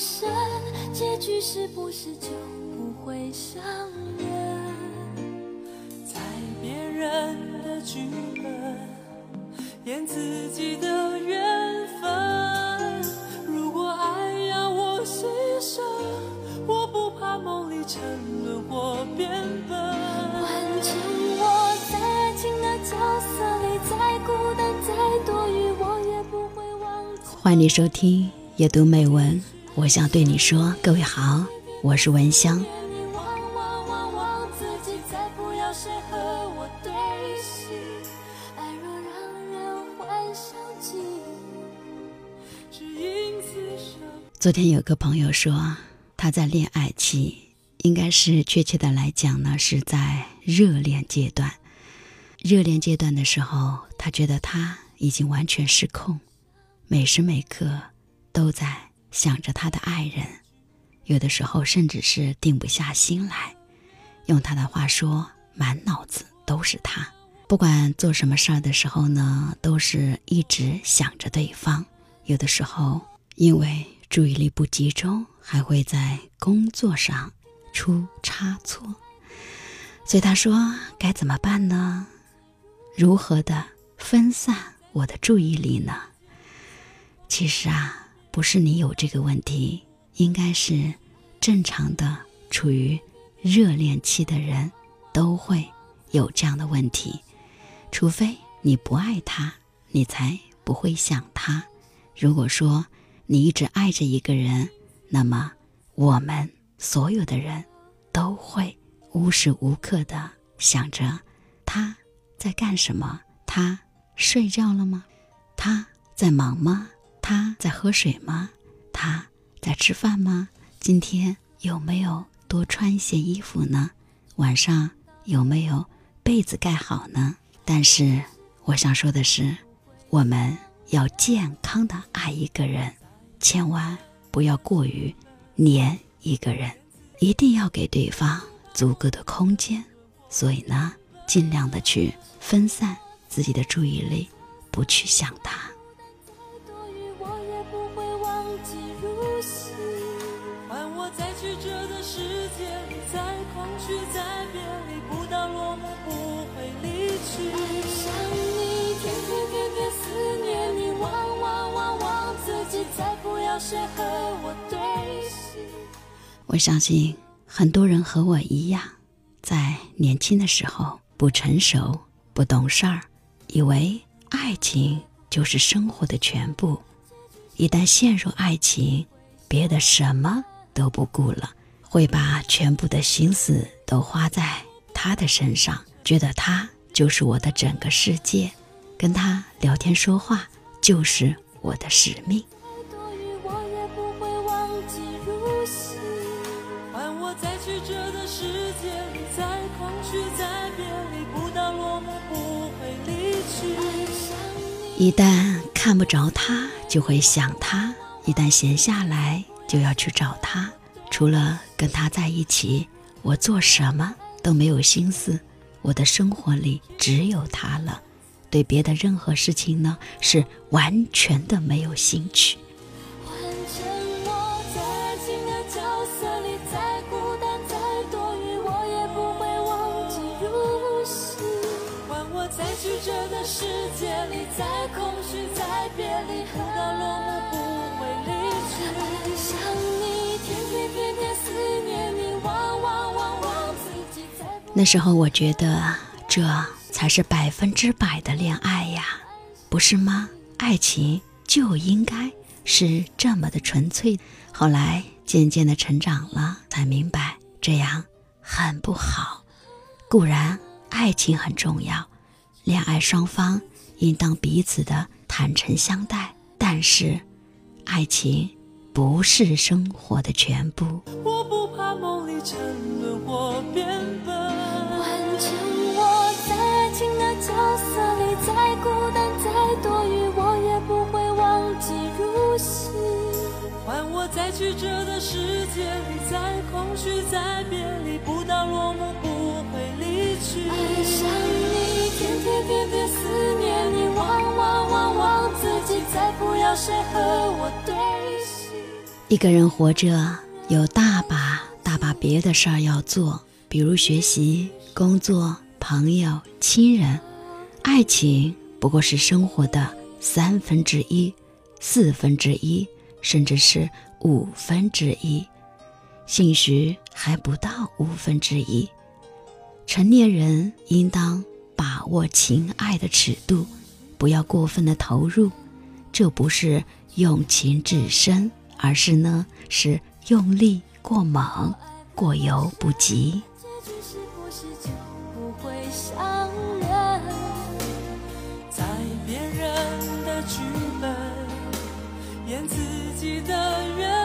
深，结局是不是就不会相认？在别人的剧本演自己的缘分。如果爱要我牺牲，我不怕梦里沉沦或变笨。换成我在爱情的角色里，再孤单再多余，我也不会忘记。欢迎收听阅读美文，我想对你说，各位好，我是文香。昨天有个朋友说，他在恋爱期，应该是确切的来讲呢，是在热恋阶段。热恋阶段的时候，他觉得他已经完全失控，每时每刻都在想着他的爱人，有的时候甚至是定不下心来。用他的话说，满脑子都是他。不管做什么事儿的时候呢，都是一直想着对方。有的时候因为注意力不集中，还会在工作上出差错。所以他说该怎么办呢？如何的分散我的注意力呢？其实啊，不是你有这个问题，应该是正常的处于热恋期的人都会有这样的问题，除非你不爱他，你才不会想他。如果说你一直爱着一个人，那么我们所有的人都会无时无刻的想着他在干什么，他睡觉了吗？他在忙吗？他在喝水吗？他在吃饭吗？今天有没有多穿一些衣服呢？晚上有没有被子盖好呢？但是我想说的是，我们要健康的爱一个人，千万不要过于黏一个人，一定要给对方足够的空间。所以呢，尽量的去分散自己的注意力，不去想他。我对。我相信很多人和我一样，在年轻的时候不成熟、不懂事儿，以为爱情就是生活的全部。一旦陷入爱情，别的什么都不顾了，会把全部的心思都花在他的身上，觉得他就是我的整个世界，跟他聊天说话就是我的使命。一旦看不着他，就会想他；一旦闲下来，就要去找他。除了跟他在一起，我做什么都没有心思。我的生活里只有他了，对别的任何事情呢，是完全的没有兴趣。这个世界里，在空虚，在别离，不到落幕不会离去。想你，天天天天思念你，忘忘忘忘自己，再不那时候我觉得这才是百分之百的恋爱呀，不是吗？爱情就应该是这么的纯粹。后来渐渐的成长了，才明白这样很不好。固然爱情很重要，恋爱双方应当彼此的坦诚相待，但是爱情不是生活的全部。我不怕梦里沉沦或变笨。完成我在爱情的角色里，再孤单再多余，我也不会忘记入戏。换我在曲折的世界里，在空虚，在别离，天天天天思念你，忘忘忘忘自己，再不要谁和我对戏。一个人活着有大把大把别的事儿要做，比如学习、工作、朋友、亲人，爱情不过是生活的三分之一、四分之一，甚至是五分之一，兴许还不到五分之一。成年人应当把握情爱的尺度，不要过分的投入。这不是用情至深，而是呢是用力过猛，过犹不及。在别人的剧本演自己的人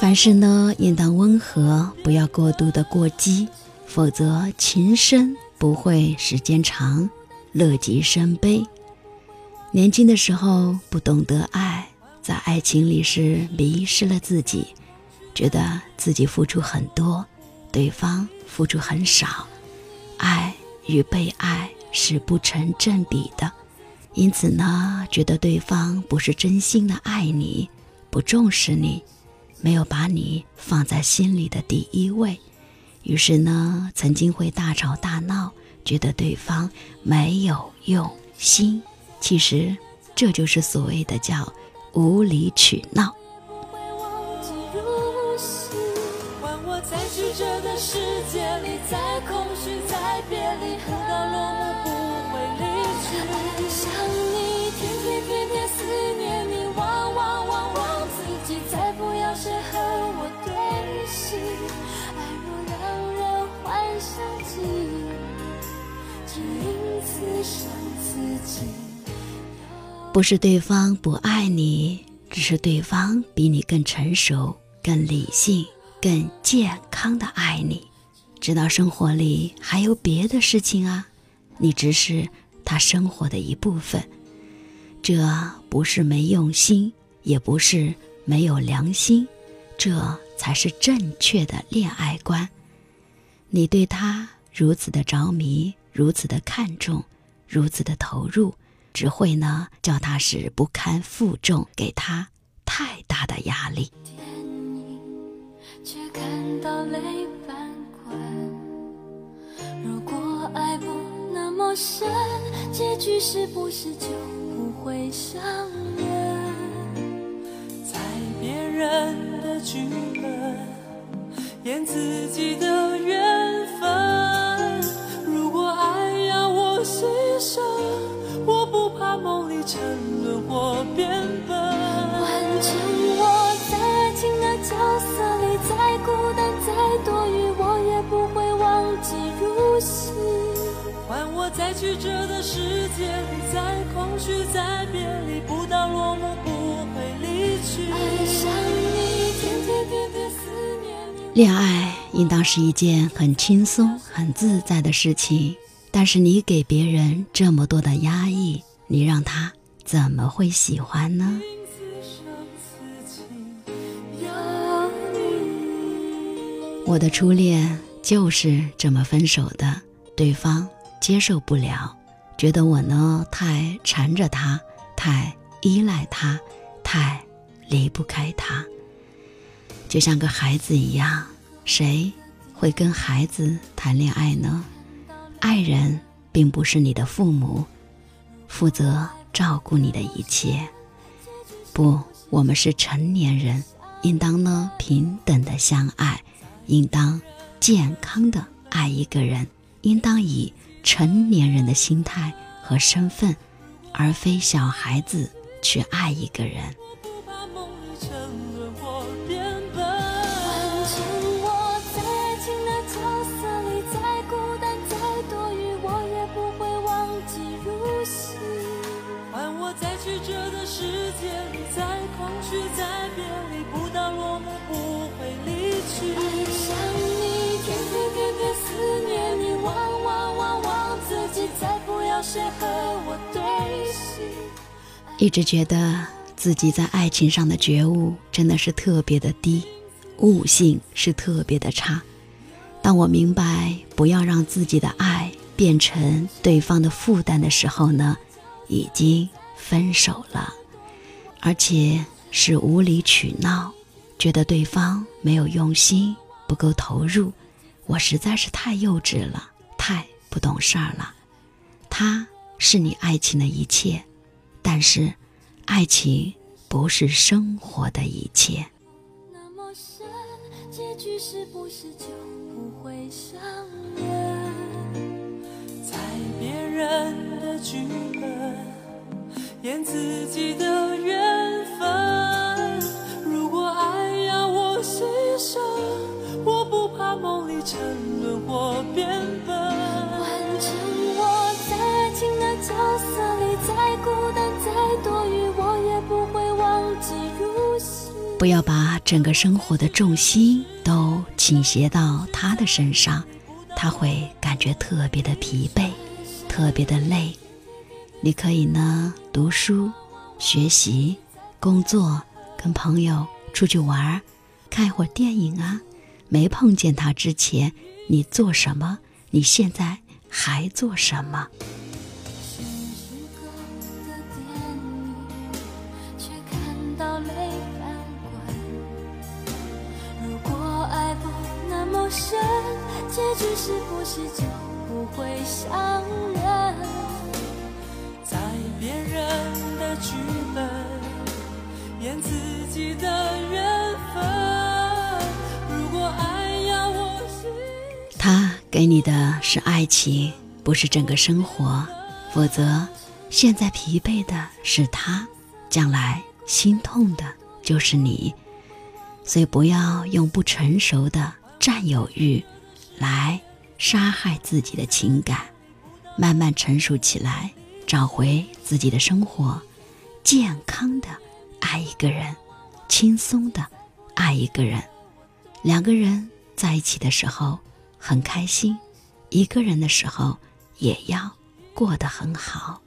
凡事呢应当温和，不要过度的过激，否则情深。不会时间长，乐极生悲。年轻的时候不懂得爱，在爱情里是迷失了自己，觉得自己付出很多，对方付出很少，爱与被爱是不成正比的。因此呢，觉得对方不是真心的爱你，不重视你，没有把你放在心里的第一位。于是呢，曾经会大吵大闹，觉得对方没有用心。其实，这就是所谓的叫无理取闹。不是对方不爱你，只是对方比你更成熟、更理性、更健康的爱你。知道生活里还有别的事情啊，你只是他生活的一部分。这不是没用心，也不是没有良心，这才是正确的恋爱观。你对他如此的着迷，如此的看重，如此的投入。只会呢，叫他是不堪负重，给他太大的压力。如果爱不那么深，结局是不是就不会相认？在别人的剧本演自己的人再空虚再别离，不到落幕不会离去。爱上你，天天天天思念你。恋爱应当是一件很轻松、很自在的事情。但是你给别人这么多的压抑，你让他怎么会喜欢呢？我的初恋就是这么分手的，对方接受不了，觉得我呢太缠着他，太依赖他，太离不开他，就像个孩子一样，谁会跟孩子谈恋爱呢？爱人并不是你的父母，负责照顾你的一切。不，我们是成年人，应当呢平等的相爱，应当健康的爱一个人，应当以成年人的心态和身份，而非小孩子去爱一个人。一直觉得自己在爱情上的觉悟真的是特别的低，悟性是特别的差。当我明白不要让自己的爱变成对方的负担的时候呢，已经分手了，而且是无理取闹，觉得对方没有用心，不够投入。我实在是太幼稚了，太不懂事儿了。他是你爱情的一切，但是，爱情不是生活的一切。那么深，结局是不是就不会相认？在别人的剧本，演自己的人不要把整个生活的重心都倾斜到他的身上，他会感觉特别的疲惫，特别的累。你可以呢读书、学习、工作，跟朋友出去玩儿，看一会儿电影啊。没碰见他之前，你做什么？你现在还做什么？是不是就不会相认？在别人的剧本，演自己的缘分。如果爱要我他给你的是爱情，不是整个生活，否则现在疲惫的是他，将来心痛的就是你。所以不要用不成熟的占有欲来杀害自己的情感，慢慢成熟起来，找回自己的生活，健康的爱一个人，轻松的爱一个人。两个人在一起的时候很开心，一个人的时候也要过得很好。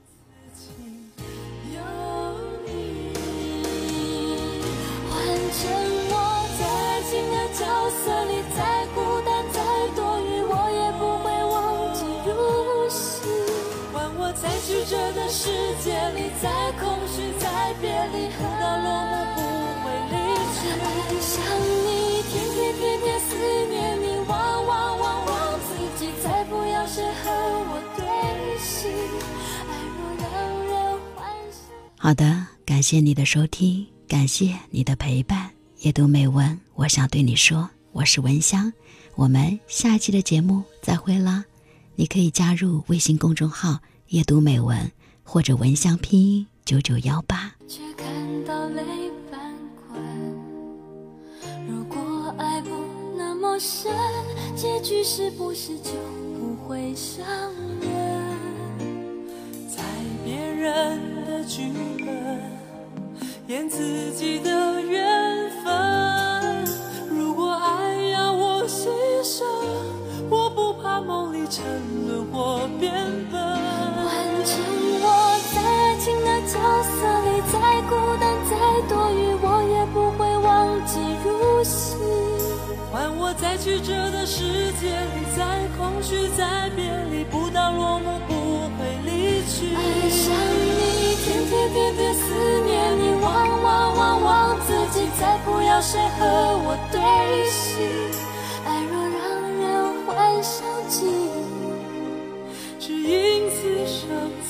世界里，在空虚，在别离，不到落幕不会离去。爱上你，天天天天思念你，忘忘忘忘自己，再不要谁和我对戏。好的，感谢你的收听，感谢你的陪伴。夜读美文，我想对你说，我是文香，我们下一期的节目再会啦。你可以加入微信公众号“夜读美文”或者“文香拼音九九幺八”。却看到泪翻滚。如果爱不那么深，结局是不是就不会伤人？在别人的剧本，演自己的曲折的世界里，在空虚，在别离，不到落幕不会离去。爱上你，天天点点思念你，忘忘忘忘自己，再不要谁和我对戏。爱若让人幻想起，只因此生。